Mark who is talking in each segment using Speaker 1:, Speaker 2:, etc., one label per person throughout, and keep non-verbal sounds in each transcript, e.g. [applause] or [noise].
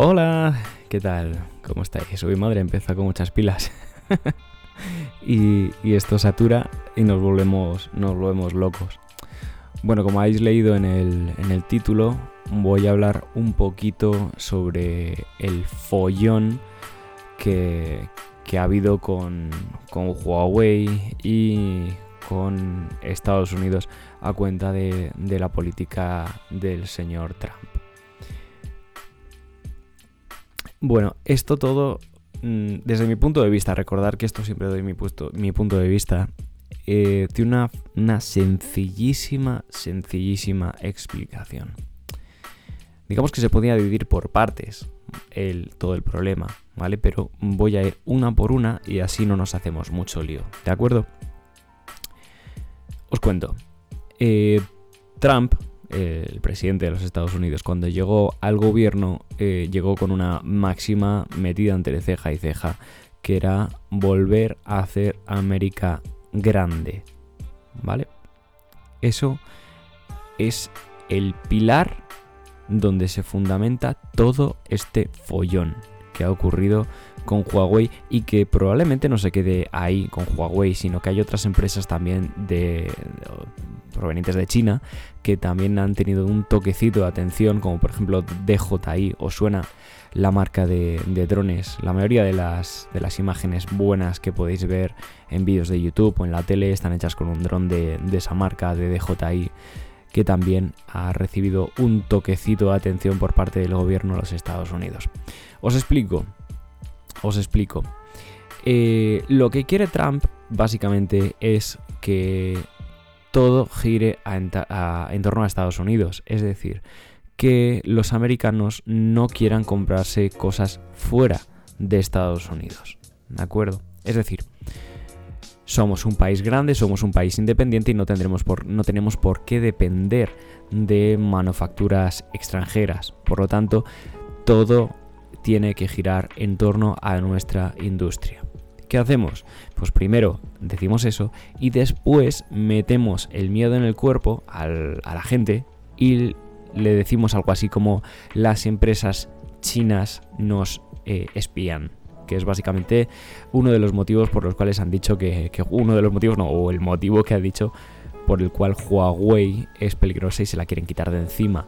Speaker 1: Hola, ¿qué tal? ¿Cómo estáis? Hoy madre empieza con muchas pilas. [laughs] y, esto satura y nos volvemos, nos volvemos locos. Bueno, como habéis leído en el, en el título, voy a hablar un poquito sobre el follón que, ha habido con, con, Huawei y con Estados Unidos a cuenta de, de la política del señor Trump. Bueno, esto todo, mm, desde mi punto de vista, recordar que esto siempre doy mi, mi punto de vista, eh, tiene una, una sencillísima, sencillísima explicación. Digamos que se podía dividir por partes el, todo el problema, ¿vale? Pero voy a ir una por una y así no nos hacemos mucho lío, ¿de acuerdo? Os cuento. Eh, Trump el presidente de los Estados Unidos, cuando llegó al gobierno, eh, llegó con una máxima metida entre ceja y ceja, que era volver a hacer América grande. ¿Vale? Eso es el pilar donde se fundamenta todo este follón que ha ocurrido con Huawei y que probablemente no se quede ahí con Huawei, sino que hay otras empresas también de, provenientes de China que también han tenido un toquecito de atención, como por ejemplo DJI, o suena la marca de, drones. La mayoría de las, de las imágenes buenas que podéis ver en vídeos de YouTube o en la tele están hechas con un dron de, de esa marca de DJI que también ha recibido un toquecito de atención por parte del gobierno de los Estados Unidos. Os explico, os explico. Eh, lo que quiere Trump básicamente es que todo gire en torno a Estados Unidos. Es decir, que los americanos no quieran comprarse cosas fuera de Estados Unidos. ¿De acuerdo? Es decir, somos un país grande, somos un país independiente y no, tendremos no tenemos por qué depender de manufacturas extranjeras. Por lo tanto, todo tiene que girar en torno a nuestra industria. ¿Qué hacemos? Pues primero decimos eso y después metemos el miedo en el cuerpo a la gente y le decimos algo así como las empresas chinas nos eh, espían que es básicamente uno de los motivos por los cuales han dicho que, que, uno de los motivos, no, o el motivo que ha dicho por el cual Huawei es peligrosa y se la quieren quitar de encima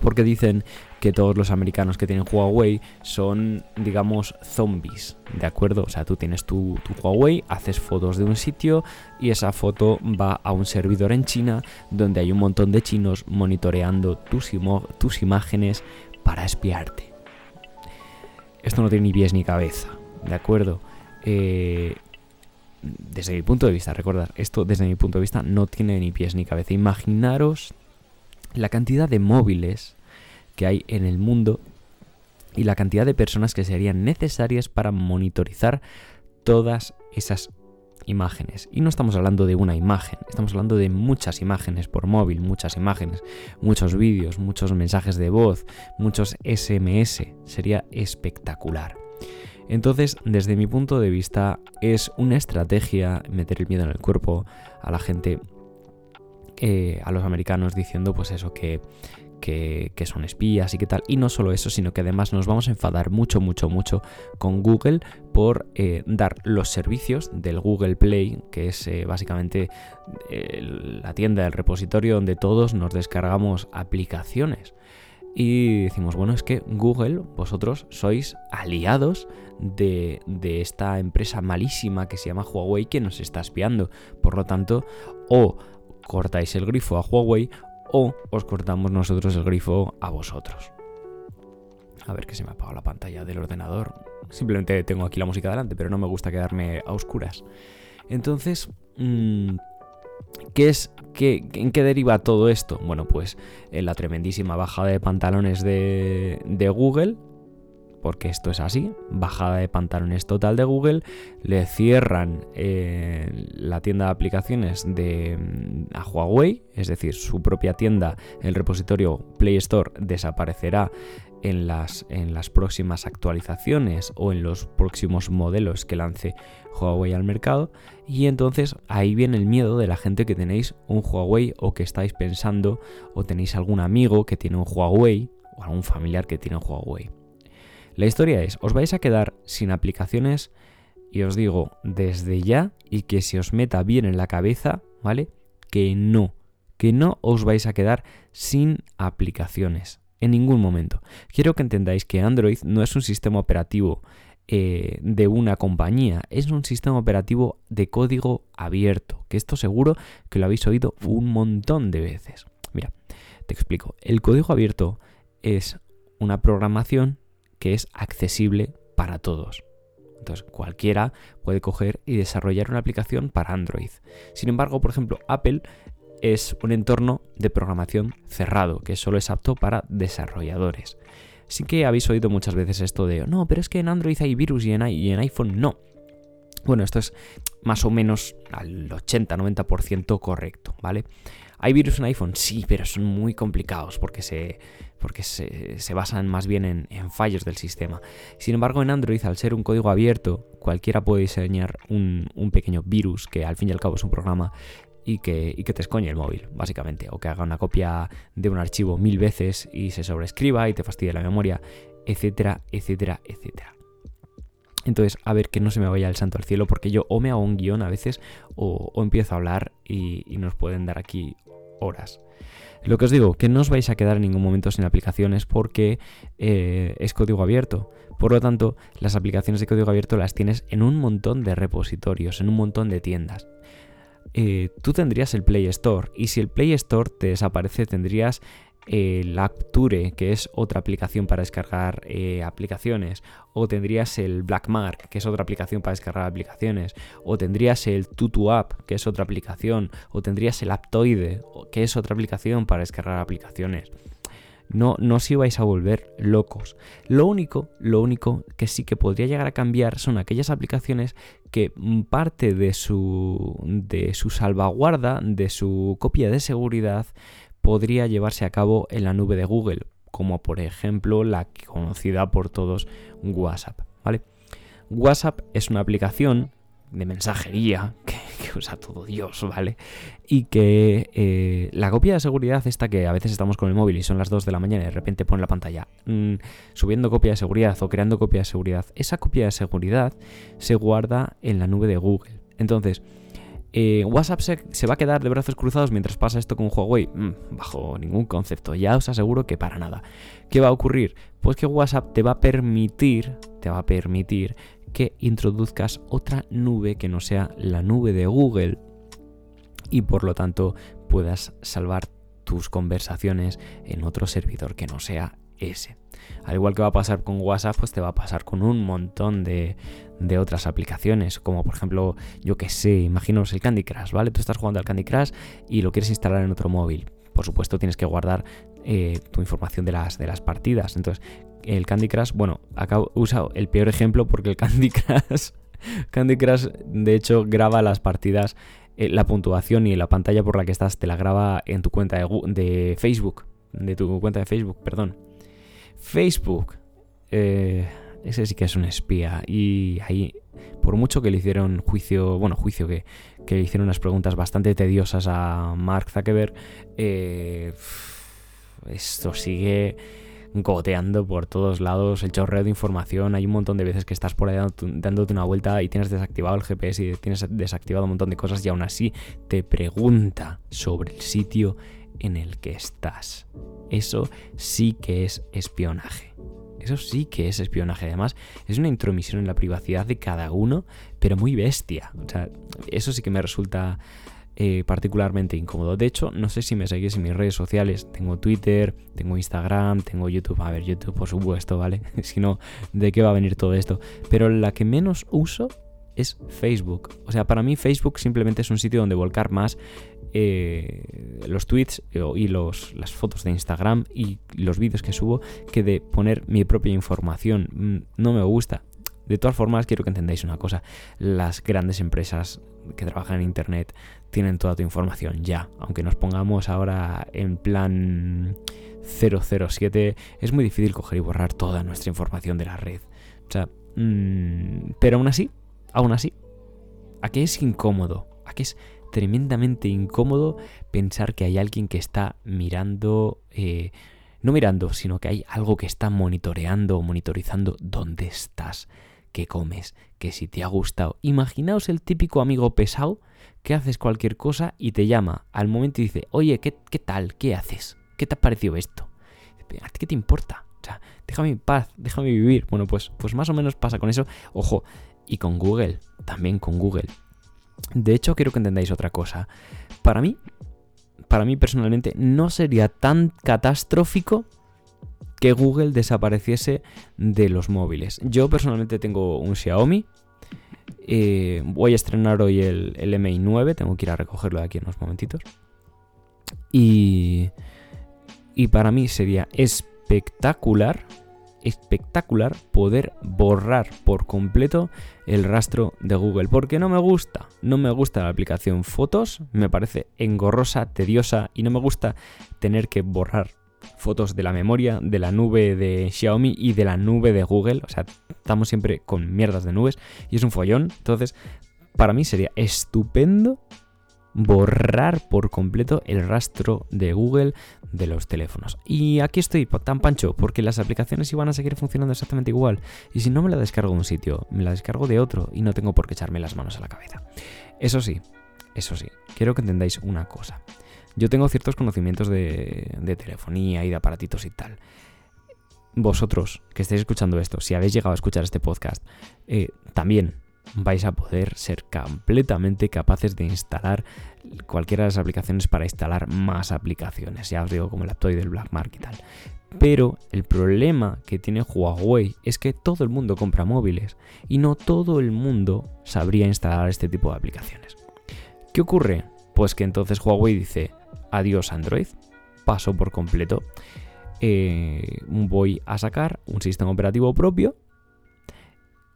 Speaker 1: porque dicen que todos los americanos que tienen Huawei son, digamos, zombies, ¿de acuerdo? O sea, tú tienes tu, Huawei, haces fotos de un sitio y esa foto va a un servidor en China donde hay un montón de chinos monitoreando tus, tus imágenes para espiarte. Esto no tiene ni pies ni cabeza, ¿de acuerdo? Eh, desde mi punto de vista, recordar, esto desde mi punto de vista no tiene ni pies ni cabeza. Imaginaros la cantidad de móviles que hay en el mundo y la cantidad de personas que serían necesarias para monitorizar todas esas imágenes. Y no estamos hablando de una imagen, estamos hablando de muchas imágenes por móvil, muchas imágenes, muchos vídeos, muchos mensajes de voz, muchos SMS. Sería espectacular. Entonces, desde mi punto de vista, es una estrategia meter el miedo en el cuerpo a la gente eh, a los americanos diciendo pues eso, que, que, son espías y qué tal. Y no solo eso, sino que además nos vamos a enfadar mucho, mucho, mucho con Google por eh, dar los servicios del Google Play, que es eh, básicamente la tienda, el repositorio donde todos nos descargamos aplicaciones. Y decimos, bueno, es que Google, vosotros sois aliados de, de, esta empresa malísima que se llama Huawei que nos está espiando. Por lo tanto, o cortáis el grifo a Huawei o os cortamos nosotros el grifo a vosotros. A ver que se me ha apagado la pantalla del ordenador. Simplemente tengo aquí la música delante, pero no me gusta quedarme a oscuras. Entonces, mm, ¿qué es, qué, ¿en qué deriva todo esto? Bueno, pues en la tremendísima bajada de pantalones de, de Google, porque esto es así, bajada de pantalones total de Google, le cierran eh, la tienda de aplicaciones de mm, a Huawei, es decir, su propia tienda, el repositorio Play Store desaparecerá en las, en las próximas actualizaciones o en los próximos modelos que lance Huawei al mercado. Y entonces ahí viene el miedo de la gente que tenéis un Huawei o que estáis pensando o tenéis algún amigo que tiene un Huawei o algún familiar que tiene un Huawei. La historia es, os vais a quedar sin aplicaciones y os digo desde ya y que se os meta bien en la cabeza, ¿vale? Que no, que no os vais a quedar sin aplicaciones en ningún momento. Quiero que entendáis que Android no es un sistema operativo eh, de una compañía, es un sistema operativo de código abierto, que esto seguro que lo habéis oído un montón de veces. Mira, te explico. El código abierto es una programación que es accesible para todos. Entonces, cualquiera puede coger y desarrollar una aplicación para Android. Sin embargo, por ejemplo, Apple es un entorno de programación cerrado, que solo es apto para desarrolladores. Sí que habéis oído muchas veces esto de, no, pero es que en Android hay virus y en, y en iPhone no. Bueno, esto es más o menos al 80-90% correcto, ¿vale? ¿Hay virus en iPhone? Sí, pero son muy complicados porque se, porque se, basan más bien en, fallos del sistema. Sin embargo, en Android, al ser un código abierto, cualquiera puede diseñar un, pequeño virus, que al fin y al cabo es un programa, y que, te escoñe el móvil, básicamente. O que haga una copia de un archivo mil veces y se sobrescriba y te fastidie la memoria, etcétera, etcétera, etcétera. Entonces, a ver que no se me vaya el santo al cielo, porque yo o me hago un guion a veces o, empiezo a hablar y, nos pueden dar aquí horas. Lo que os digo, que no os vais a quedar en ningún momento sin aplicaciones porque eh, es código abierto. Por lo tanto, las aplicaciones de código abierto las tienes en un montón de repositorios, en un montón de tiendas. Eh, tú tendrías el Play Store y si el Play Store te desaparece tendrías el Apture, que es otra aplicación para descargar eh, aplicaciones, o tendrías el Blackmark, que es otra aplicación para descargar aplicaciones, o tendrías el TutuApp, que es otra aplicación, o tendrías el Aptoide, que es otra aplicación para descargar aplicaciones no, no os ibais a volver locos. Lo único, lo único que sí que podría llegar a cambiar son aquellas aplicaciones que parte de su, de su salvaguarda, de su copia de seguridad, podría llevarse a cabo en la nube de Google, como por ejemplo la conocida por todos WhatsApp, ¿vale? WhatsApp es una aplicación de mensajería [laughs] que, usa todo Dios, ¿vale? Y que eh, la copia de seguridad, esta que a veces estamos con el móvil y son las 2 de la mañana y de repente pone la pantalla mm, subiendo copia de seguridad o creando copia de seguridad, esa copia de seguridad se guarda en la nube de Google. Entonces, eh, WhatsApp se, va a quedar de brazos cruzados mientras pasa esto con Huawei. Mm, bajo ningún concepto, ya os aseguro que para nada. ¿Qué va a ocurrir? Pues que WhatsApp te va a permitir, te va a permitir que introduzcas otra nube que no sea la nube de Google y por lo tanto puedas salvar tus conversaciones en otro servidor que no sea Al igual que va a pasar con WhatsApp, pues te va a pasar con un montón de, otras aplicaciones, como por ejemplo, yo que sé, imaginaos el Candy Crush, ¿vale? Tú estás jugando al Candy Crush y lo quieres instalar en otro móvil. Por supuesto, tienes que guardar eh, tu información de las, de las partidas. Entonces, el Candy Crush, bueno, he usado el peor ejemplo porque el Candy [laughs] Crush, Candy Crush de hecho graba las partidas, eh, la puntuación y la pantalla por la que estás te la graba en tu cuenta de, Facebook, de tu cuenta de Facebook, perdón. Facebook, eh, ese sí que es un espía. Y ahí, por mucho que le hicieron juicio, bueno, juicio que, que le hicieron unas preguntas bastante tediosas a Mark Zuckerberg, eh, esto sigue goteando por todos lados, el chorreo de información, hay un montón de veces que estás por ahí dándote una vuelta y tienes desactivado el GPS y tienes desactivado un montón de cosas y aún así te pregunta sobre el sitio en el que estás. Eso sí que es espionaje. Eso sí que es espionaje. Además, es una intromisión en la privacidad de cada uno, pero muy bestia. O sea, eso sí que me resulta eh, particularmente incómodo. De hecho, no sé si me seguís en mis redes sociales. Tengo Twitter, tengo Instagram, tengo YouTube. A ver, YouTube, por supuesto, ¿vale? [laughs] si no, ¿de qué va a venir todo esto? Pero la que menos uso es Facebook. O sea, para mí Facebook simplemente es un sitio donde volcar más eh, los tweets y los, las fotos de Instagram y los vídeos que subo que de poner mi propia información. Mm, no me gusta. De todas formas, quiero que entendáis una cosa. Las grandes empresas que trabajan en Internet tienen toda tu información ya. Aunque nos pongamos ahora en plan 007, es muy difícil coger y borrar toda nuestra información de la red. O sea, mm, pero aún así, aún así, aquí es incómodo, aquí es tremendamente incómodo pensar que hay alguien que está mirando... Eh, no mirando, sino que hay algo que está monitoreando o monitorizando dónde estás, qué comes, que si te ha gustado. Imaginaos el típico amigo pesado que haces cualquier cosa y te llama al momento y dice, oye, ¿qué, qué tal? ¿Qué haces? ¿Qué te ha parecido esto? ¿A qué te importa? O sea, déjame en paz, déjame vivir. Bueno, pues, pues más o menos pasa con eso. Ojo, y con Google, también con Google. De hecho, quiero que entendáis otra cosa. Para mí, para mí personalmente, no sería tan catastrófico que Google desapareciese de los móviles. Yo personalmente tengo un Xiaomi. Eh, voy a estrenar hoy el, MI 9. Tengo que ir a recogerlo de aquí en unos momentitos. Y para mí sería espectacular espectacular poder borrar por completo el rastro de Google. Porque no me gusta. No me gusta la aplicación Fotos. Me parece engorrosa, tediosa y no me gusta tener que borrar fotos de la memoria, de la nube de Xiaomi y de la nube de Google. O sea, estamos siempre con mierdas de nubes y es un follón. Entonces, para mí sería estupendo borrar por completo el rastro de Google de los teléfonos. Y aquí estoy tan pancho porque las aplicaciones iban a seguir funcionando exactamente igual. Y si no me la descargo de un sitio, me la descargo de otro y no tengo por qué echarme las manos a la cabeza. Eso sí, eso sí, quiero que entendáis una cosa. Yo tengo ciertos conocimientos de, telefonía y de aparatitos y tal. Vosotros que estáis escuchando esto, si habéis llegado a escuchar este podcast, eh, también vais a poder ser completamente capaces de instalar cualquiera de las aplicaciones para instalar más aplicaciones. Ya os digo, como el Aptoide del Blackmark y tal. Pero el problema que tiene Huawei es que todo el mundo compra móviles y no todo el mundo sabría instalar este tipo de aplicaciones. ¿Qué ocurre? Pues que entonces Huawei dice adiós Android, paso por completo. Eh, voy a sacar un sistema operativo propio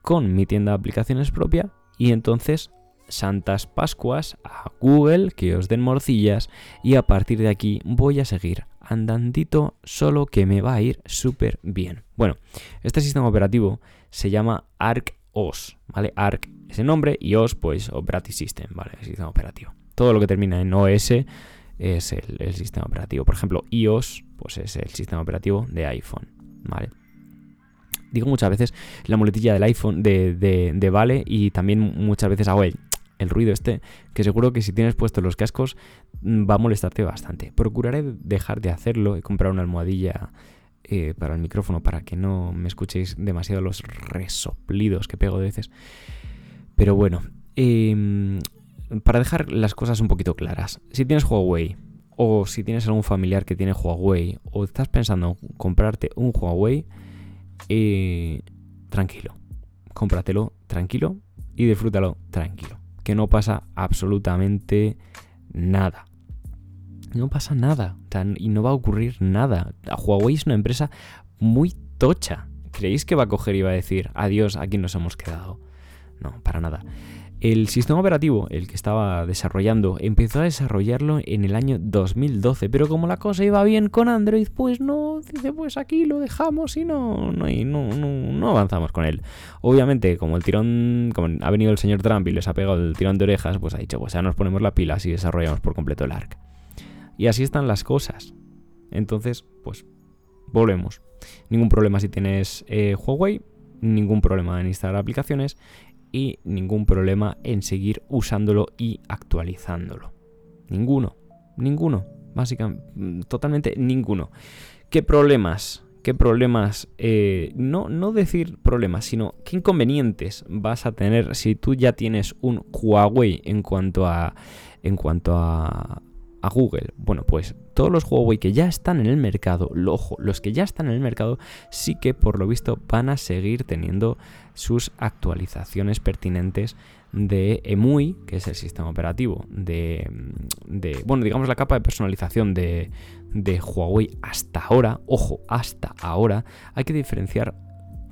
Speaker 1: con mi tienda de aplicaciones propia y entonces Santas Pascuas a Google que os den morcillas y a partir de aquí voy a seguir andandito solo que me va a ir súper bien. Bueno, este sistema operativo se llama Arc OS, ¿vale? Arc es el nombre y OS pues Operating System, ¿vale? El sistema operativo. Todo lo que termina en OS es el, el sistema operativo. Por ejemplo, iOS pues es el sistema operativo de iPhone, ¿vale? Digo muchas veces la muletilla del iPhone de, de, Vale y también muchas veces hago el, el ruido este, que seguro que si tienes puestos los cascos mm, va a molestarte bastante. Procuraré dejar de hacerlo y comprar una almohadilla eh, para el micrófono para que no me escuchéis demasiado los resoplidos que pego de veces. Pero bueno, em, para dejar las cosas un poquito claras, si tienes Huawei o si tienes algún familiar que tiene Huawei o estás pensando en comprarte un Huawei, y tranquilo. Cómpratelo tranquilo y disfrútalo tranquilo. Que no pasa absolutamente nada. No pasa nada. y no va a ocurrir nada. Huawei es una empresa muy tocha. ¿Creéis que va a coger y va a decir adiós, aquí nos hemos quedado? No, para nada. El sistema operativo, el que estaba desarrollando, empezó a desarrollarlo en el año 2012, pero como la cosa iba bien con Android, pues no, dice, pues aquí lo dejamos y no, no, no, no, avanzamos con él. Obviamente, como el tirón, como ha venido el señor Trump y les ha pegado el tirón de orejas, pues ha dicho, pues ya nos ponemos la pila y desarrollamos por completo el ARC. Y así están las cosas. Entonces, pues, volvemos. Ningún problema si tienes eh, Huawei, ningún problema en instalar aplicaciones y ningún problema en seguir usándolo y actualizándolo. Ninguno, ninguno, básicamente, totalmente ninguno. ¿Qué problemas? ¿Qué problemas? Eh, no, no decir problemas, sino qué inconvenientes vas a tener si tú ya tienes un Huawei en cuanto a, en cuanto a, a Google. Bueno, pues todos los Huawei que ya están en el mercado, ojo, los que ya están en el mercado, sí que por lo visto van a seguir teniendo sus actualizaciones pertinentes de EMUI, que es el sistema operativo de, de bueno, digamos la capa de personalización de, de Huawei hasta ahora, ojo, hasta ahora, hay que diferenciar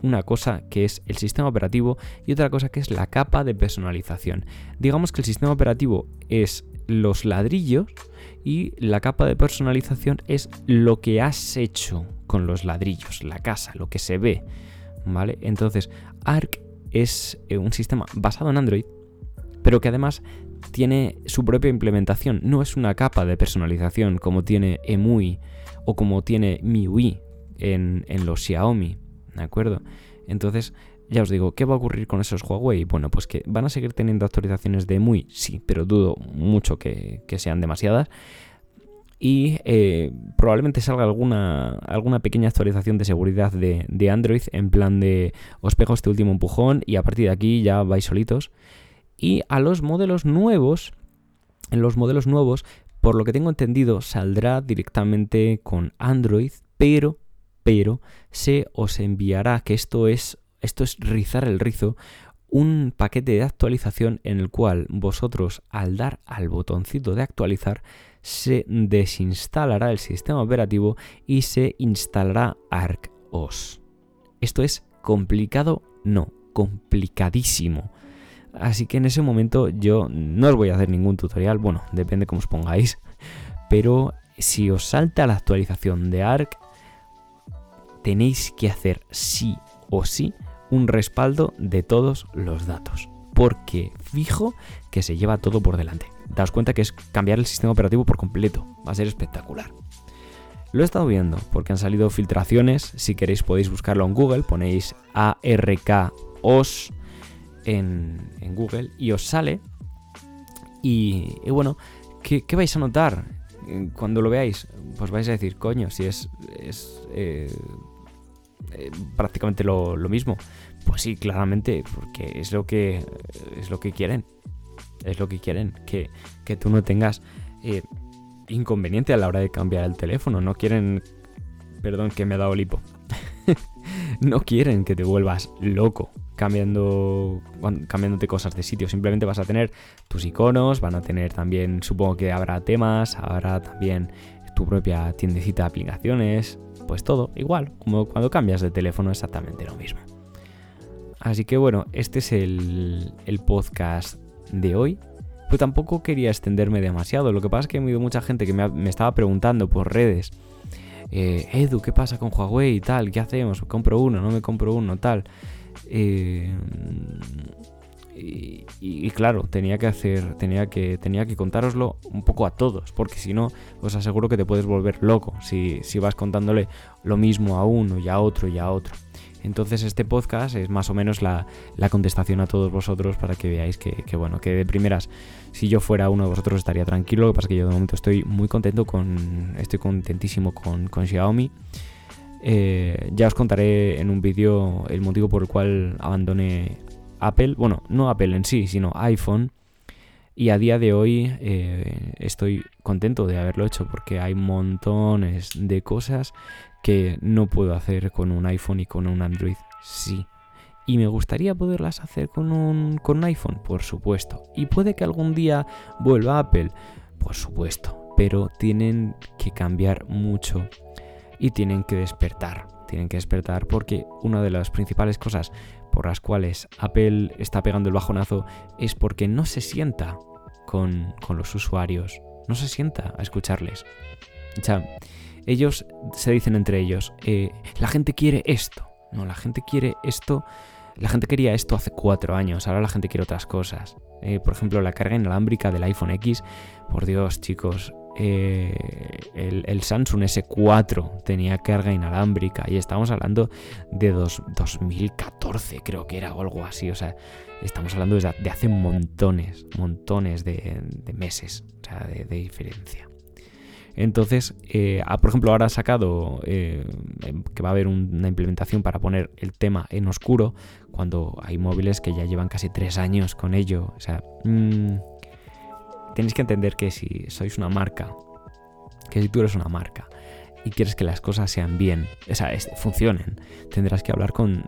Speaker 1: una cosa que es el sistema operativo y otra cosa que es la capa de personalización. Digamos que el sistema operativo es los ladrillos y la capa de personalización es lo que has hecho con los ladrillos, la casa, lo que se ve, ¿vale? Entonces, Arc es eh, un sistema basado en Android, pero que además tiene su propia implementación. No es una capa de personalización como tiene EMUI o como tiene MIUI en, en los Xiaomi. ¿De acuerdo? Entonces, ya os digo, ¿qué va a ocurrir con esos Huawei? Bueno, pues que van a seguir teniendo actualizaciones de EMUI, sí, pero dudo mucho que, sean demasiadas. Y eh, probablemente salga alguna, alguna pequeña actualización de seguridad de, de, Android en plan de os pego este último empujón y a partir de aquí ya vais solitos. Y a los modelos nuevos, en los modelos nuevos, por lo que tengo entendido, saldrá directamente con Android, pero, pero se os enviará, que esto es, esto es rizar el rizo, un paquete de actualización en el cual vosotros al dar al botoncito de actualizar se desinstalará el sistema operativo y se instalará ArcOS. Esto es complicado, no, complicadísimo. Así que en ese momento yo no os voy a hacer ningún tutorial, bueno, depende cómo os pongáis, pero si os salta la actualización de ARC, tenéis que hacer sí o sí un respaldo de todos los datos, porque fijo que se lleva todo por delante. Daos cuenta que es cambiar el sistema operativo por completo, va a ser espectacular. Lo he estado viendo porque han salido filtraciones, si queréis podéis buscarlo en Google, ponéis ARKOS en, Google y os sale. Y, bueno, ¿qué, vais a notar cuando lo veáis? Pues vais a decir, coño, si es, es eh, eh, prácticamente lo, mismo. Pues sí, claramente, porque es lo que, es lo que quieren. Es lo que quieren, que, que tú no tengas eh, inconveniente a la hora de cambiar el teléfono. No quieren... Perdón que me ha dado lipo. [laughs] no quieren que te vuelvas loco cambiando, cambiándote cosas de sitio. Simplemente vas a tener tus iconos, van a tener también, supongo que habrá temas, habrá también tu propia tiendecita de aplicaciones, pues todo igual, como cuando cambias de teléfono, exactamente lo mismo. Así que bueno, este es el, podcast de hoy. Pues tampoco quería extenderme demasiado. Lo que pasa es que he habido mucha gente que me, me estaba preguntando por redes. Eh, Edu, ¿qué pasa con Huawei y tal? ¿Qué hacemos? ¿Compro uno? ¿No me compro uno? Tal. Eh, y, claro, tenía que hacer, tenía que, tenía que contároslo un poco a todos, porque si no, os aseguro que te puedes volver loco si, si vas contándole lo mismo a uno y a otro y a otro. Entonces este podcast es más o menos la, contestación a todos vosotros para que veáis que, bueno, que de primeras, si yo fuera uno de vosotros estaría tranquilo, lo que pasa es que yo de momento estoy muy contento con, estoy contentísimo con, con Xiaomi. Eh, ya os contaré en un vídeo el motivo por el cual abandoné Apple, bueno, no Apple en sí, sino iPhone. Y a día de hoy eh, estoy contento de haberlo hecho porque hay montones de cosas que no puedo hacer con un iPhone y con un Android. Sí. Y me gustaría poderlas hacer con un, con un iPhone, por supuesto. Y puede que algún día vuelva Apple, por supuesto. Pero tienen que cambiar mucho y tienen que despertar. Tienen que despertar porque una de las principales cosas por las cuales Apple está pegando el bajonazo es porque no se sienta con, los usuarios, no se sienta a escucharles. O sea, ellos se dicen entre ellos, eh, la gente quiere esto, no, la gente quiere esto, la gente quería esto hace cuatro años, ahora la gente quiere otras cosas. Eh, por ejemplo, la carga inalámbrica del iPhone X, por Dios, chicos, eh, el, Samsung S4 tenía carga inalámbrica y estamos hablando de 2014 creo que era o algo así, o sea, estamos hablando de, hace montones, montones de, meses de, diferencia. Entonces, eh, ah, por ejemplo, ahora ha sacado eh, que va a haber una implementación para poner el tema en oscuro cuando hay móviles que ya llevan casi tres años con ello. O sea, mmm, tenéis que entender que si sois una marca, que si tú eres una marca y quieres que las cosas sean bien, o sea, funcionen, tendrás que hablar con,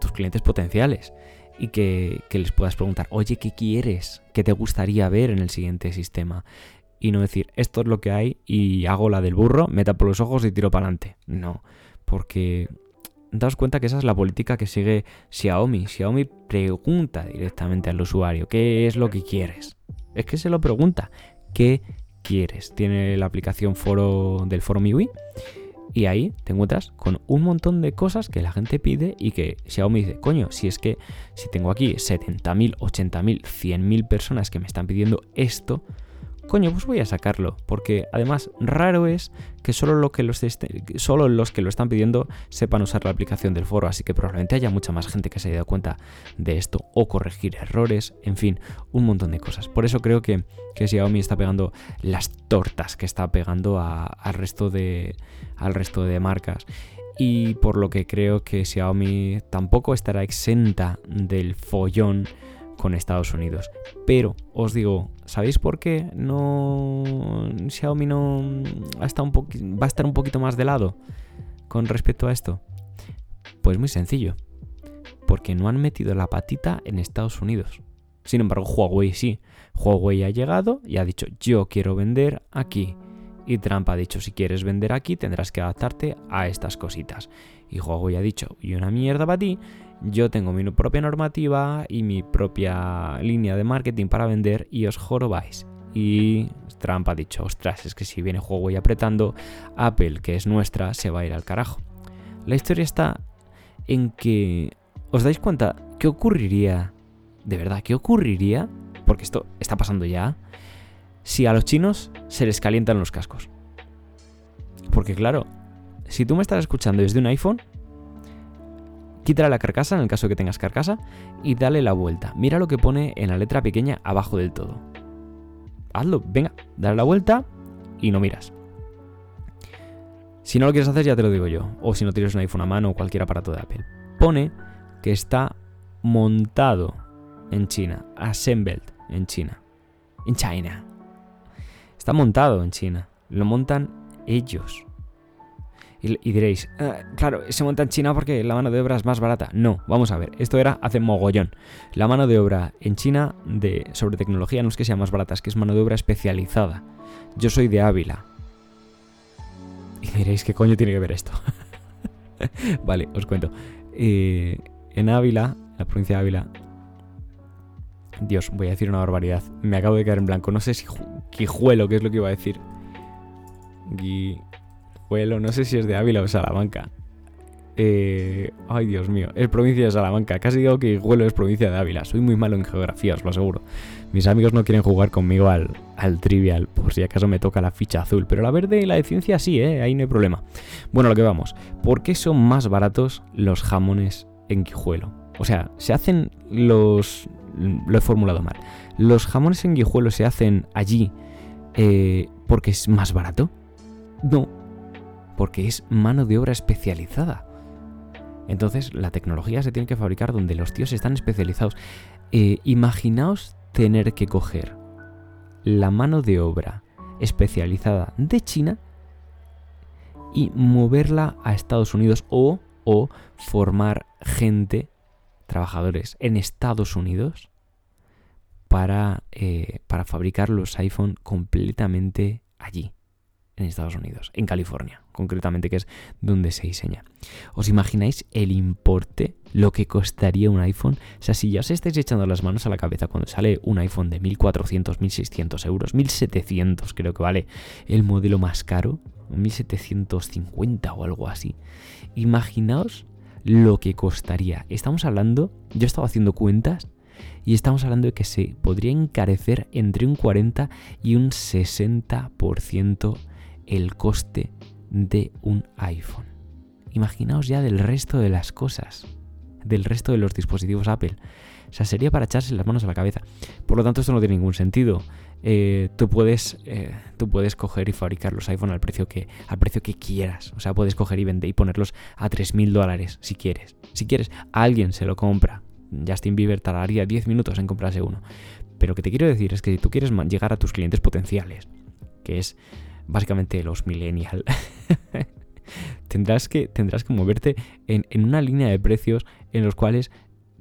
Speaker 1: tus clientes potenciales y que, les puedas preguntar, oye, ¿qué quieres? ¿Qué te gustaría ver en el siguiente sistema? Y no decir, esto es lo que hay y hago la del burro, me tapo los ojos y tiro para adelante. No, porque daos cuenta que esa es la política que sigue Xiaomi. Xiaomi pregunta directamente al usuario, ¿qué es lo que quieres? Es que se lo pregunta. ¿Qué quieres? Tiene la aplicación foro del foro MIUI Y ahí te encuentras con un montón de cosas que la gente pide y que Xiaomi dice, coño, si es que si tengo aquí 70.000, 80.000, 100.000 personas que me están pidiendo esto, coño, pues voy a sacarlo. Porque además, raro es que solo, lo que los, solo los que lo están pidiendo sepan usar la aplicación del foro. Así que probablemente haya mucha más gente que se haya dado cuenta de esto o corregir errores. En fin, un montón de cosas. Por eso creo que, que Xiaomi está pegando las tortas que está pegando al, resto de, al resto de marcas. Y por lo que creo que Xiaomi tampoco estará exenta del follón con Estados Unidos. Pero os digo, ¿sabéis por qué no Xiaomi no un va a estar un poquito más de lado con respecto a esto? Pues muy sencillo, porque no han metido la patita en Estados Unidos. Sin embargo, Huawei sí. Huawei ha llegado y ha dicho, yo quiero vender aquí. Y Trump ha dicho, si quieres vender aquí, tendrás que adaptarte a estas cositas. Y Huawei ha dicho, y una mierda para ti, yo tengo mi propia normativa y mi propia línea de marketing para vender y os jorobáis. Y Trump ha dicho, ostras, es que si viene Huawei apretando, Apple, que es nuestra, se va a ir al carajo. La historia está en que, ¿os dais cuenta qué ocurriría? De verdad, ¿qué ocurriría? Porque esto está pasando ya. Si a los chinos se les calientan los cascos. Porque claro, si tú me estás escuchando desde un iPhone, Quítale la carcasa, en el caso que tengas carcasa, y dale la vuelta. Mira lo que pone en la letra pequeña abajo del todo. Hazlo, venga, dale la vuelta y no miras. Si no lo quieres hacer, ya te lo digo yo. O si no tienes un iPhone a mano o cualquier aparato de Apple. Pone que está montado en China. Assembled en China. En China. Está montado en China. Lo montan ellos. Y, diréis, ah, claro, se monta en China porque la mano de obra es más barata. No, vamos a ver, esto era hace mogollón. La mano de obra en China de, sobre tecnología no es que sea más barata, es que es mano de obra especializada. Yo soy de Ávila. Y diréis, ¿qué coño tiene que ver esto? [laughs] vale, os cuento. Eh, en Ávila, la provincia de Ávila, Dios, voy a decir una barbaridad. Me acabo de quedar en blanco. No sé si Quijuelo, qué es lo que iba a decir no sé si es de Ávila o Salamanca. Eh, ay, Dios mío, es provincia de Salamanca. Casi digo que Huelo es provincia de Ávila. Soy muy malo en geografía, os lo aseguro. Mis amigos no quieren jugar conmigo al, al trivial, por si acaso me toca la ficha azul. Pero la verde y la de ciencia sí, ¿eh? ahí no hay problema. Bueno, lo que vamos. ¿Por qué son más baratos los jamones en Guijuelo? O sea, se hacen los... Lo he formulado mal. ¿Los jamones en Guijuelo se hacen allí eh, porque es más barato? No, porque es mano de obra especializada. Entonces la tecnología se tiene que fabricar donde los tíos están especializados. Eh, imaginaos tener que coger la mano de obra especializada de China y moverla a Estados Unidos o, formar gente, trabajadores en Estados Unidos para, eh, para fabricar los iPhone completamente allí en Estados Unidos, en California, concretamente, que es donde se diseña. ¿Os imagináis el importe, lo que costaría un iPhone? O sea, si ya os estáis echando las manos a la cabeza cuando sale un iPhone de 1400, 1600 euros, 1700 creo que vale el modelo más caro, 1750 o algo así. Imaginaos lo que costaría. Estamos hablando, yo estaba haciendo cuentas y estamos hablando de que se podría encarecer entre un 40 y un 60% el coste de un iPhone. Imaginaos ya del resto de las cosas, del resto de los dispositivos Apple. O sea, sería para echarse las manos a la cabeza. Por lo tanto, esto no tiene ningún sentido. Eh, tú, puedes, eh, tú puedes coger y fabricar los iPhone al precio, que, al precio que quieras. O sea, puedes coger y vender y ponerlos a 3.000 dólares si quieres. Si quieres, alguien se lo compra. Justin Bieber tardaría 10 minutos en comprarse uno. Pero lo que te quiero decir es que si tú quieres llegar a tus clientes potenciales, que es básicamente los millennials, [laughs] tendrás, que, tendrás que moverte en, una línea de precios en los cuales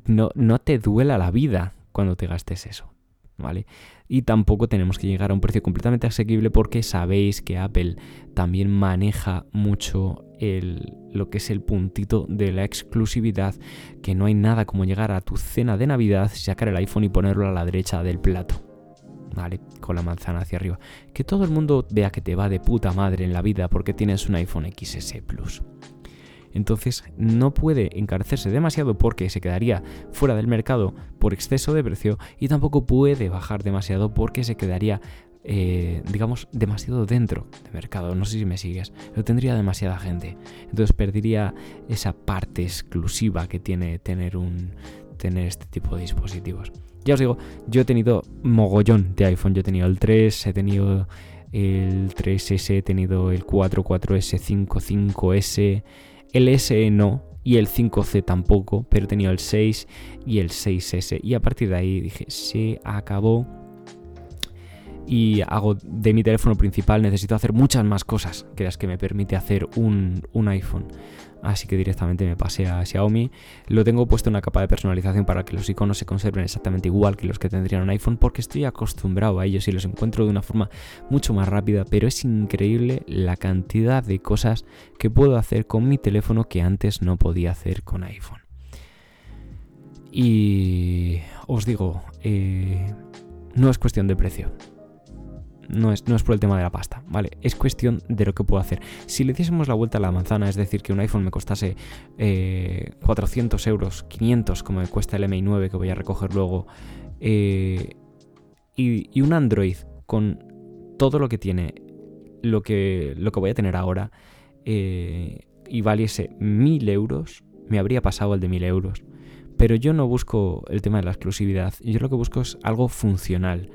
Speaker 1: no, no te duela la vida cuando te gastes eso. ¿Vale? Y tampoco tenemos que llegar a un precio completamente asequible porque sabéis que Apple también maneja mucho el, lo que es el puntito de la exclusividad, que no hay nada como llegar a tu cena de Navidad, sacar el iPhone y ponerlo a la derecha del plato. ¿Vale? Con la manzana hacia arriba. Que todo el mundo vea que te va de puta madre en la vida porque tienes un iPhone XS Plus. Entonces no puede encarecerse demasiado porque se quedaría fuera del mercado por exceso de precio y tampoco puede bajar demasiado porque se quedaría eh, digamos, demasiado dentro del mercado. No sé si me sigues. Lo tendría demasiada gente. Entonces perdería esa parte exclusiva que tiene tener un tener este tipo de dispositivos. Ya os digo, yo he tenido mogollón de iPhone. Yo he tenido el 3, he tenido el 3S, he tenido el 4, 4S, 5, 5S, el SE no, y el 5C tampoco, pero he tenido el 6 y el 6S. Y a partir de ahí dije, se acabó y hago de mi teléfono principal, necesito hacer muchas más cosas que las que me permite hacer un, iPhone. Así que directamente me pasé a Xiaomi. Lo tengo puesto en una capa de personalización para que los iconos se conserven exactamente igual que los que tendrían un iPhone, porque estoy acostumbrado a ellos y los encuentro de una forma mucho más rápida. Pero es increíble la cantidad de cosas que puedo hacer con mi teléfono que antes no podía hacer con iPhone. Y os digo, eh, no es cuestión de precio no es, no es por el tema de la pasta, ¿vale? Es cuestión de lo que puedo hacer. Si le diésemos la vuelta a la manzana, es decir, que un iPhone me costase 400 eh, euros, 500 como me cuesta el Mi 9 que voy a recoger luego, eh, y, un Android con todo lo que tiene, lo que, lo que voy a tener ahora, eh, y valiese 1000 euros, me habría pasado el de 1000 euros. Pero yo no busco el tema de la exclusividad, yo lo que busco es algo funcional.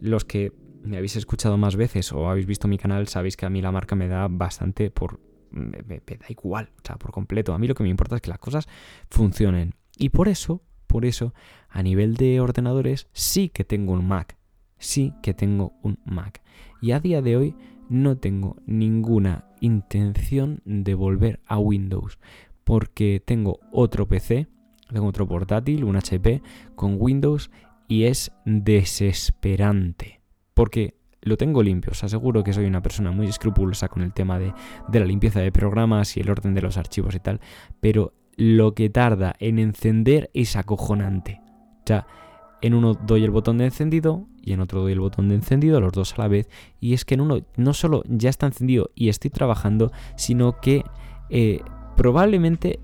Speaker 1: Los que me habéis escuchado más veces o habéis visto mi canal, sabéis que a mí la marca me da bastante por... Me, da igual, o sea, por completo. A mí lo que me importa es que las cosas funcionen. Y por eso, por eso, a nivel de ordenadores, sí que tengo un Mac. Sí que tengo un Mac. Y a día de hoy no tengo ninguna intención de volver a Windows. Porque tengo otro PC, tengo otro portátil, un HP, con Windows y es desesperante porque lo tengo limpio. Os aseguro que soy una persona muy escrupulosa con el tema de, la limpieza de programas y el orden de los archivos y tal, pero lo que tarda en encender es acojonante. O sea, en uno doy el botón de encendido y en otro doy el botón de encendido, los dos a la vez, y es que en uno no solo ya está encendido y estoy trabajando, sino que eh, probablemente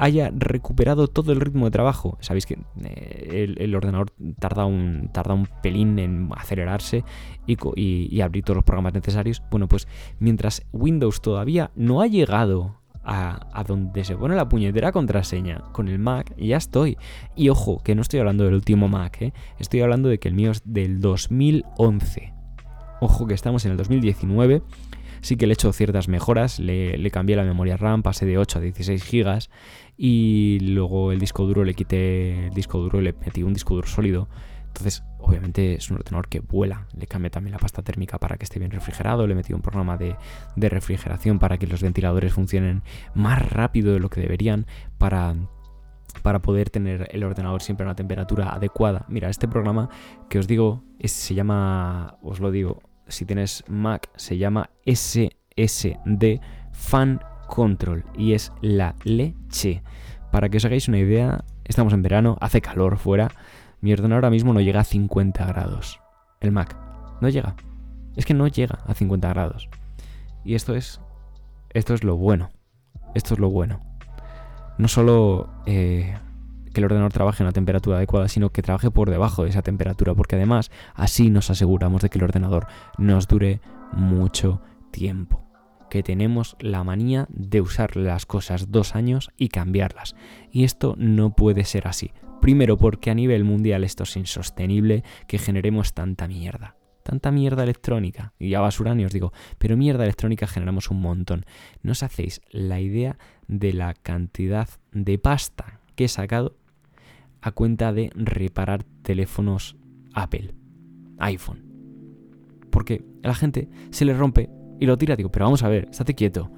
Speaker 1: haya recuperado todo el ritmo de trabajo. Sabéis que eh, el, ordenador tarda un, tarda un pelín en acelerarse y, abrir todos los programas necesarios. Bueno, pues mientras Windows todavía no ha llegado a, donde se pone la puñetera contraseña con el Mac, ya estoy. Y ojo, que no estoy hablando del último Mac, ¿eh? estoy hablando de que el mío es del 2011. Ojo que estamos en el 2019 sí que le he hecho ciertas mejoras, le, cambié la memoria RAM, pasé de 8 a 16 GB y luego el disco duro le quité el disco duro y le metí un disco duro sólido. Entonces, obviamente es un ordenador que vuela. Le cambié también la pasta térmica para que esté bien refrigerado. Le metí un programa de, refrigeración para que los ventiladores funcionen más rápido de lo que deberían para, para poder tener el ordenador siempre a una temperatura adecuada. Mira, este programa que os digo se llama, os lo digo, si tienes Mac, se llama SSD Fan Control y es la leche. Para que os hagáis una idea, estamos en verano, hace calor fuera, mi ordenador ahora mismo no llega a 50 grados. El Mac no llega. Es que no llega a 50 grados. Y esto es esto es lo bueno. Esto es lo bueno. No solo eh, que el ordenador trabaje en una temperatura adecuada, sino que trabaje por debajo de esa temperatura, porque además así nos aseguramos de que el ordenador nos dure mucho tiempo que tenemos la manía de usar las cosas dos años y cambiarlas. Y esto no puede ser así. Primero porque a nivel mundial esto es insostenible que generemos tanta mierda. Tanta mierda electrónica. Y a basura ni os digo, pero mierda electrónica generamos un montón. ¿No os hacéis la idea de la cantidad de pasta que he sacado a cuenta de reparar teléfonos Apple, iPhone? Porque a la gente se le rompe y lo tira. Digo, pero vamos a ver, estate quieto.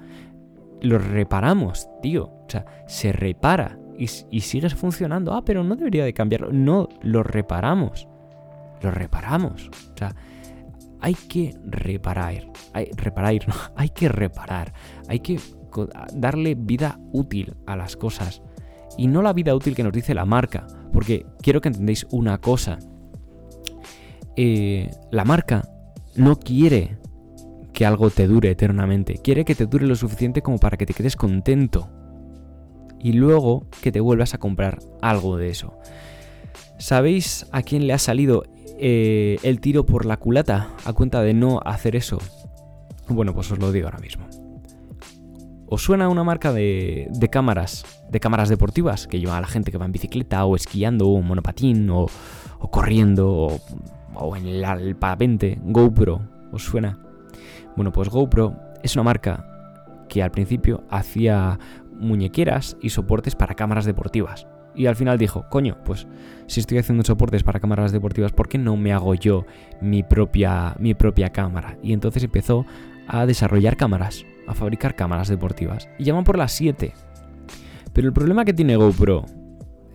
Speaker 1: Lo reparamos, tío. O sea, se repara y, y sigues funcionando. Ah, pero no debería de cambiarlo. No, lo reparamos. Lo reparamos. O sea, hay que reparar. Hay, reparar, no, [laughs] hay que reparar. Hay que darle vida útil a las cosas. Y no la vida útil que nos dice la marca. Porque quiero que entendéis una cosa. eh, la marca no quiere que algo te dure eternamente, quiere que te dure lo suficiente como para que te quedes contento y luego que te vuelvas a comprar algo de eso. ¿Sabéis a quién le ha salido eh, el tiro por la culata a cuenta de no hacer eso? Bueno, pues os lo digo ahora mismo. ¿Os suena una marca de, cámaras, de cámaras deportivas que lleva a la gente que va en bicicleta o esquiando o monopatín o, corriendo o, en el, el pavente? GoPro, ¿os suena? Bueno, pues GoPro es una marca que al principio hacía muñequeras y soportes para cámaras deportivas. Y al final dijo, coño, pues si estoy haciendo soportes para cámaras deportivas, ¿por qué no me hago yo mi propia, mi propia cámara? Y entonces empezó a desarrollar cámaras, a fabricar cámaras deportivas. Y llaman por las 7. Pero el problema que tiene GoPro,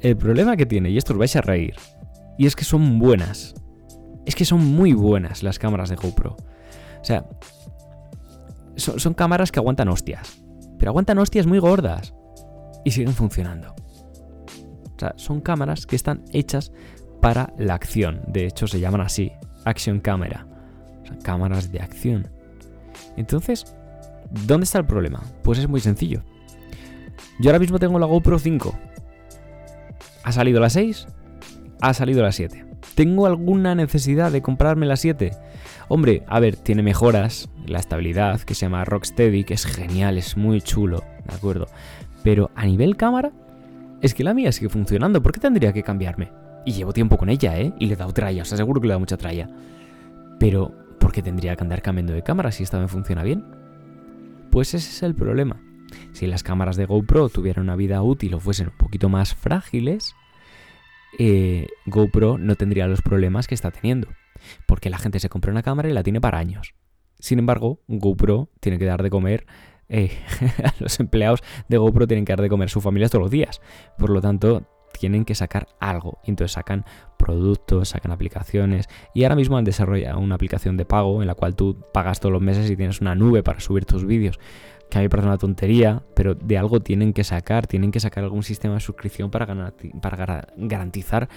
Speaker 1: el problema que tiene, y esto os vais a reír, y es que son buenas. Es que son muy buenas las cámaras de GoPro. O sea, son, cámaras que aguantan hostias. Pero aguantan hostias muy gordas. Y siguen funcionando. O sea, son cámaras que están hechas para la acción. De hecho, se llaman así, Action Camera. O sea, cámaras de acción. Entonces, ¿dónde está el problema? Pues es muy sencillo. Yo ahora mismo tengo la GoPro 5. ¿Ha salido la 6? Ha salido la 7. ¿Tengo alguna necesidad de comprarme la 7? Hombre, a ver, tiene mejoras, la estabilidad, que se llama Rocksteady, que es genial, es muy chulo, ¿de acuerdo? Pero a nivel cámara, es que la mía sigue funcionando, ¿por qué tendría que cambiarme? Y llevo tiempo con ella, ¿eh? Y le he dado tralla, o sea, seguro que le da mucha tralla. Pero, ¿por qué tendría que andar cambiando de cámara si esta me funciona bien? Pues ese es el problema. Si las cámaras de GoPro tuvieran una vida útil o fuesen un poquito más frágiles, eh, GoPro no tendría los problemas que está teniendo porque la gente se compra una cámara y la tiene para años. Sin embargo, GoPro tiene que dar de comer eh, [laughs] a los empleados de GoPro tienen que dar de comer a sus familias todos los días. Por lo tanto, tienen que sacar algo. Entonces sacan productos, sacan aplicaciones. Y ahora mismo han desarrollado una aplicación de pago en la cual tú pagas todos los meses y tienes una nube para subir tus vídeos. Que a mí me parece una tontería, pero de algo tienen que sacar. Tienen que sacar algún sistema de suscripción para, para garantizar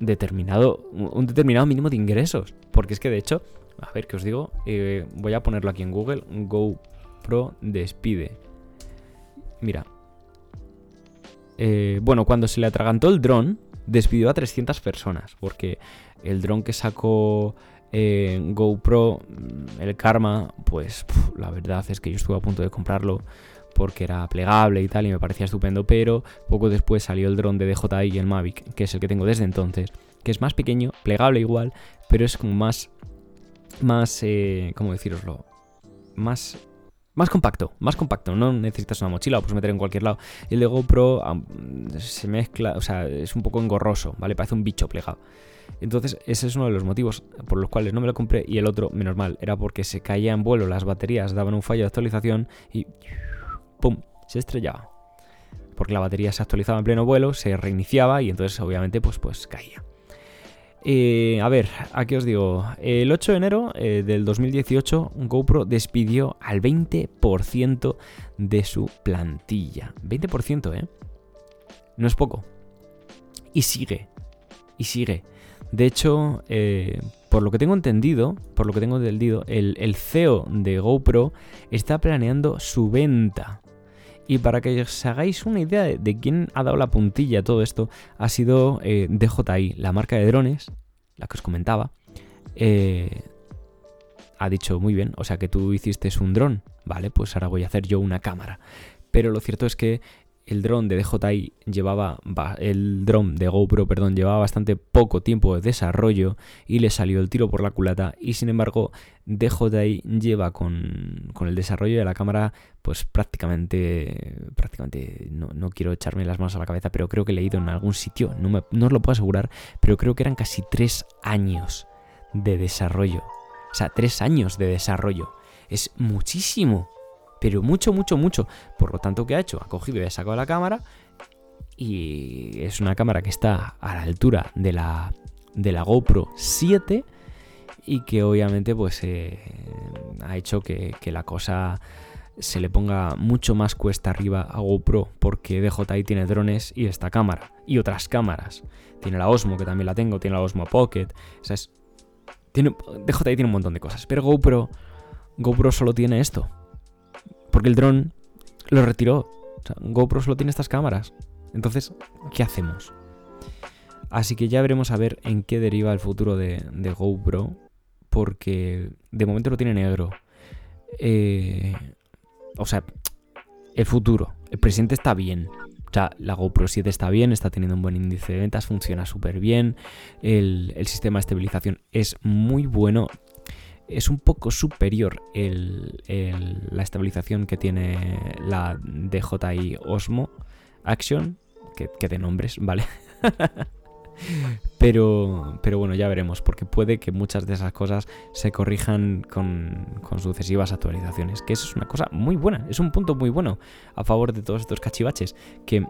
Speaker 1: determinado, un determinado mínimo de ingresos. Porque es que de hecho, a ver qué os digo, eh, voy a ponerlo aquí en Google, GoPro despide. Mira. Eh, bueno, cuando se le atragantó el dron, despidió a 300 personas. Porque el dron que sacó eh, GoPro, mm, el Karma, pues la verdad es que yo estuve a punto de comprarlo porque era plegable y tal, y me parecía estupendo, pero poco después salió el dron de DJI y el Mavic, que es el que tengo desde entonces, que es más pequeño, plegable igual, pero es como más, más, eh, ¿cómo deciroslo? Más más compacto, más compacto, no necesitas una mochila, o puedes meter en cualquier lado. El de GoPro se mezcla, o sea, es un poco engorroso, ¿vale? Parece un bicho plegado. Entonces, ese es uno de los motivos por los cuales no me lo compré. Y el otro, menos mal, era porque se caía en vuelo, las baterías daban un fallo de actualización y ¡pum! se estrellaba. Porque la batería se actualizaba en pleno vuelo, se reiniciaba y entonces obviamente pues, pues caía. Eh, a ver, aquí os digo, el 8 de enero eh, del 2018 GoPro despidió al 20% de su plantilla. 20%, ¿eh? No es poco. Y sigue, y sigue. De hecho, eh, por lo que tengo entendido, por lo que tengo entendido, el, el CEO de GoPro está planeando su venta. Y para que os hagáis una idea de, quién ha dado la puntilla a todo esto, ha sido eh, DJI, la marca de drones, la que os comentaba. Eh, ha dicho, muy bien, o sea que tú hiciste un dron, vale, pues ahora voy a hacer yo una cámara. Pero lo cierto es que el dron de DJI llevaba, el dron de GoPro, perdón, llevaba bastante poco tiempo de desarrollo y le salió el tiro por la culata y sin embargo DJI lleva con, con el desarrollo de la cámara pues prácticamente, prácticamente, no, quiero echarme las manos a la cabeza, pero creo que he leído en algún sitio, no, me, no os lo puedo asegurar, pero creo que eran casi tres años de desarrollo. O sea, tres años de desarrollo. Es muchísimo pero mucho, mucho, mucho. Por lo tanto, ¿qué ha hecho? Ha cogido y ha sacado la cámara y es una cámara que está a la altura de la, de la GoPro 7 y que obviamente pues eh, ha hecho que, la cosa se le ponga mucho más cuesta arriba a GoPro porque DJI tiene drones y esta cámara y otras cámaras. Tiene la Osmo que también la tengo, tiene la Osmo Pocket. O sea, es Tiene, tiene un montón de cosas, pero GoPro, GoPro solo tiene esto. Porque el dron lo retiró. GoPro solo tiene estas cámaras. Entonces, ¿qué hacemos? Así que ya veremos a ver en qué deriva el futuro de, GoPro. Porque de momento lo tiene negro. Eh, o sea, el futuro. El presente está bien. O sea, la GoPro 7 está bien, está teniendo un buen índice de ventas, funciona súper bien. El, sistema de estabilización es muy bueno. Es un poco superior la estabilización que tiene la DJI Osmo Action, que, que de nombres, ¿vale? [laughs] Pero, pero bueno, ya veremos, porque puede que muchas de esas cosas se corrijan con, sucesivas actualizaciones. Que eso es una cosa muy buena, es un punto muy bueno a favor de todos estos cachivaches. Que,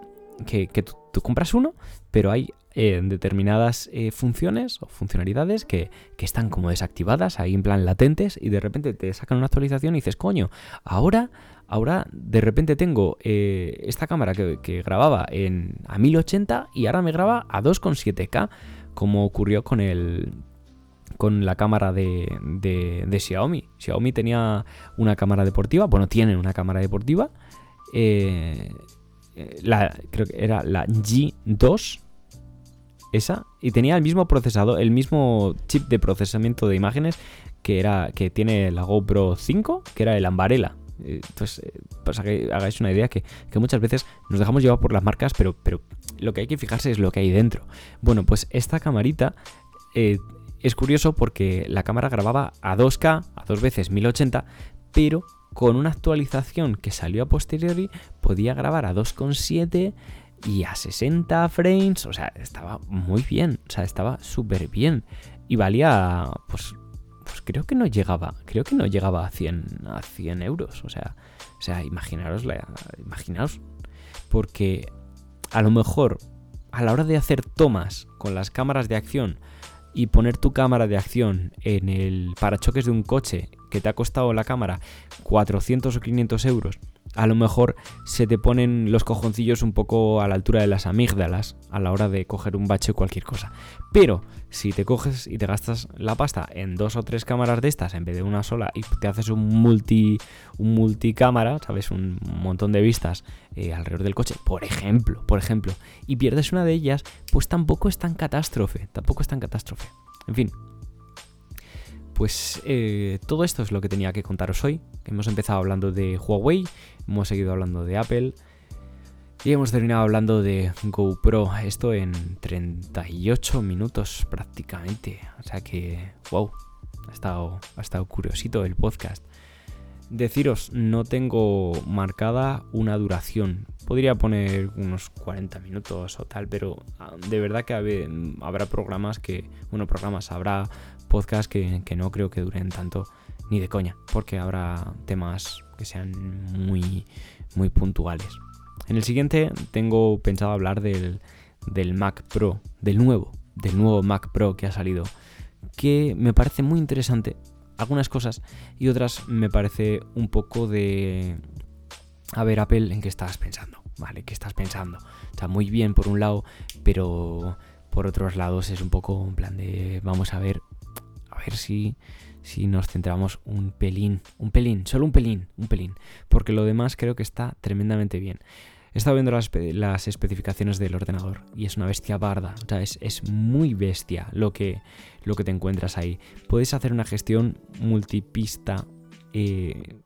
Speaker 1: tú, compras uno, pero hay eh, determinadas eh, funciones o funcionalidades que, que, están como desactivadas, ahí en plan latentes, y de repente te sacan una actualización y dices, coño, ahora Ahora de repente tengo eh, esta cámara que, grababa en, a 1080 y ahora me graba a 2,7K, como ocurrió con el, con la cámara de, de, Xiaomi. Xiaomi tenía una cámara deportiva, bueno, tienen una cámara deportiva. Eh, la, creo que era la G2, esa, y tenía el mismo procesador, el mismo chip de procesamiento de imágenes que, era, que tiene la GoPro 5, que era el Ambarella. Entonces, para que hagáis una idea que, muchas veces nos dejamos llevar por las marcas, pero, pero lo que hay que fijarse es lo que hay dentro. Bueno, pues esta camarita eh, es curioso porque la cámara grababa a 2K, a dos veces 1080, pero con una actualización que salió a posteriori podía grabar a 2,7 y a 60 frames, o sea, estaba muy bien, o sea, estaba súper bien y valía pues pues creo que no llegaba, creo que no llegaba a 100, a 100 euros. O sea, o sea imaginaros, la, imaginaos, porque a lo mejor a la hora de hacer tomas con las cámaras de acción y poner tu cámara de acción en el parachoques de un coche que te ha costado la cámara 400 o 500 euros a lo mejor se te ponen los cojoncillos un poco a la altura de las amígdalas a la hora de coger un bache o cualquier cosa. Pero si te coges y te gastas la pasta en dos o tres cámaras de estas en vez de una sola y te haces un multi un multicámara, sabes, un montón de vistas eh, alrededor del coche, por ejemplo, por ejemplo, y pierdes una de ellas, pues tampoco es tan catástrofe, tampoco es tan catástrofe. En fin, pues eh, todo esto es lo que tenía que contaros hoy. Hemos empezado hablando de Huawei, hemos seguido hablando de Apple y hemos terminado hablando de GoPro. Esto en 38 minutos prácticamente. O sea que, wow, ha estado, ha estado curiosito el podcast. Deciros, no tengo marcada una duración. Podría poner unos 40 minutos o tal, pero ah, de verdad que habrá programas que, bueno, programas, habrá podcasts que, no creo que duren tanto ni de coña, porque habrá temas que sean muy, muy puntuales. En el siguiente tengo pensado hablar del, del Mac Pro, del nuevo, del nuevo Mac Pro que ha salido, que me parece muy interesante algunas cosas y otras me parece un poco de... A ver, Apple, ¿en qué estás pensando? ¿Vale? ¿Qué estás pensando? Está muy bien por un lado, pero por otros lados es un poco un plan de... Vamos a ver, a ver si, si nos centramos un pelín, un pelín, solo un pelín, un pelín, porque lo demás creo que está tremendamente bien. He estado viendo las, especificaciones del ordenador y es una bestia barda. O sea, es, muy bestia lo que, lo que te encuentras ahí. Puedes hacer una gestión multipista. Eh,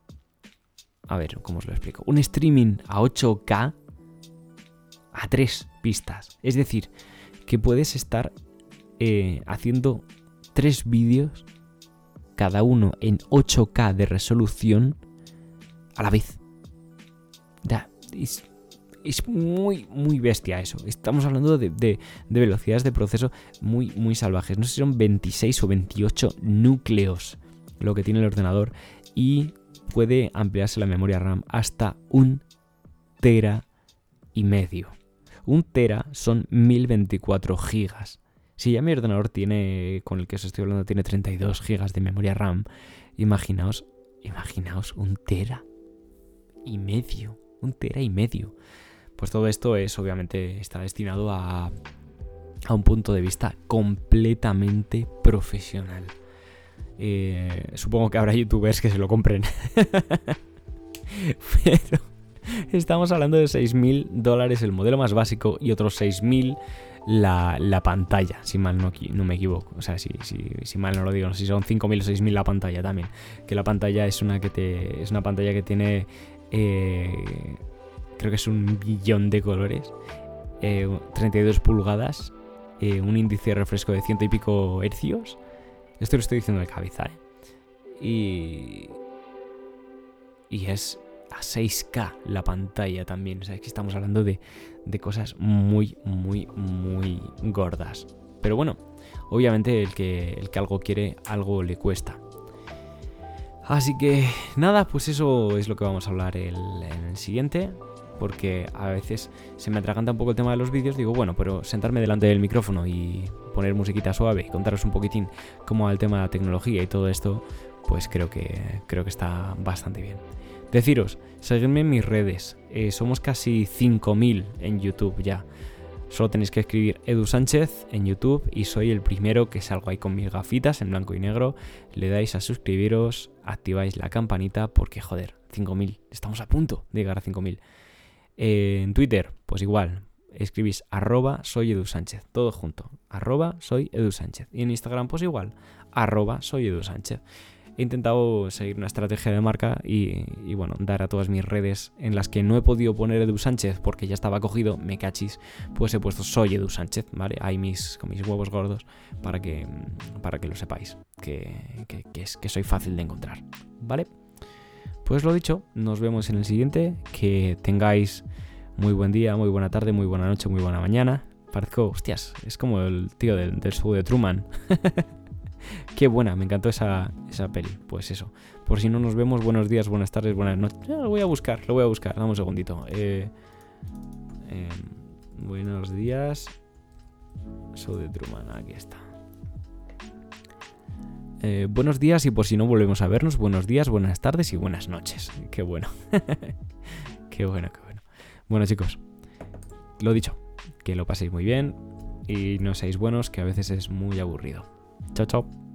Speaker 1: a ver, ¿cómo os lo explico? Un streaming a 8K a tres pistas. Es decir, que puedes estar eh, haciendo tres vídeos, cada uno en 8K de resolución, a la vez. Da, es muy, muy bestia eso. Estamos hablando de, velocidades de proceso muy, muy salvajes. No sé si son 26 o 28 núcleos lo que tiene el ordenador y puede ampliarse la memoria RAM hasta un tera y medio. Un tera son 1024 gigas. Si ya mi ordenador tiene, con el que os estoy hablando, tiene 32 gigas de memoria RAM, imaginaos, imaginaos un tera y medio. Un tera y medio. Pues todo esto es obviamente está destinado a, a un punto de vista completamente profesional. Eh, supongo que habrá youtubers que se lo compren. [laughs] Pero estamos hablando de 6.000 dólares el modelo más básico y otros 6.000 la, la pantalla, si mal no, no, me equivoco. O sea, si, mal no lo digo, no sé si son 5.000 o 6.000 la pantalla también. Que la pantalla es una que. Es una pantalla que tiene. Eh, creo que es un billón de colores. 32 eh, pulgadas. Eh, un índice de refresco de ciento y pico hercios. Esto lo estoy diciendo de cabeza, ¿eh? Y. Y es a 6K la pantalla también. O sea, que estamos hablando de, de cosas muy, muy, muy gordas. Pero bueno, obviamente el que, el que algo quiere, algo le cuesta. Así que nada, pues eso es lo que vamos a hablar en el siguiente. Porque a veces se me atraganta un poco el tema de los vídeos. Digo, bueno, pero sentarme delante del micrófono y poner musiquita suave y contaros un poquitín cómo va el tema de la tecnología y todo esto, pues creo que, creo que está bastante bien. Deciros, seguidme en mis redes. Eh, somos casi 5.000 en YouTube ya. Solo tenéis que escribir Edu Sánchez en YouTube y soy el primero que salgo ahí con mis gafitas en blanco y negro. Le dais a suscribiros, activáis la campanita porque joder, 5.000. Estamos a punto de llegar a 5.000. Eh, en Twitter, pues igual. Escribís arroba soy todo junto. Arroba soy. Y en Instagram, pues igual. Arroba soy he intentado seguir una estrategia de marca y, bueno, dar a todas mis redes en las que no he podido poner Edu Sánchez porque ya estaba cogido, me cachis, pues he puesto soy Edu Sánchez, ¿vale? Ahí mis, con mis huevos gordos para que, para que lo sepáis, que, es, que soy fácil de encontrar, ¿vale? Pues lo dicho, nos vemos en el siguiente, que tengáis muy buen día, muy buena tarde, muy buena noche, muy buena mañana. Parezco, hostias, es como el tío del, del show de Truman. [laughs] [laughs] Qué buena, me encantó esa, esa peli. Pues eso. Por si no nos vemos, buenos días, buenas tardes, buenas noches. lo voy a buscar, lo voy a buscar. Dame un segundito. Eh, em, buenos días. Soy de Truman, aquí está. Eh, buenos días y por si no volvemos a vernos, buenos días, buenas tardes y buenas noches. Qué bueno. [laughs] qué bueno, qué bueno. Bueno chicos, lo dicho, que lo paséis muy bien y no seáis buenos, que a veces es muy aburrido. Ciao, ciao.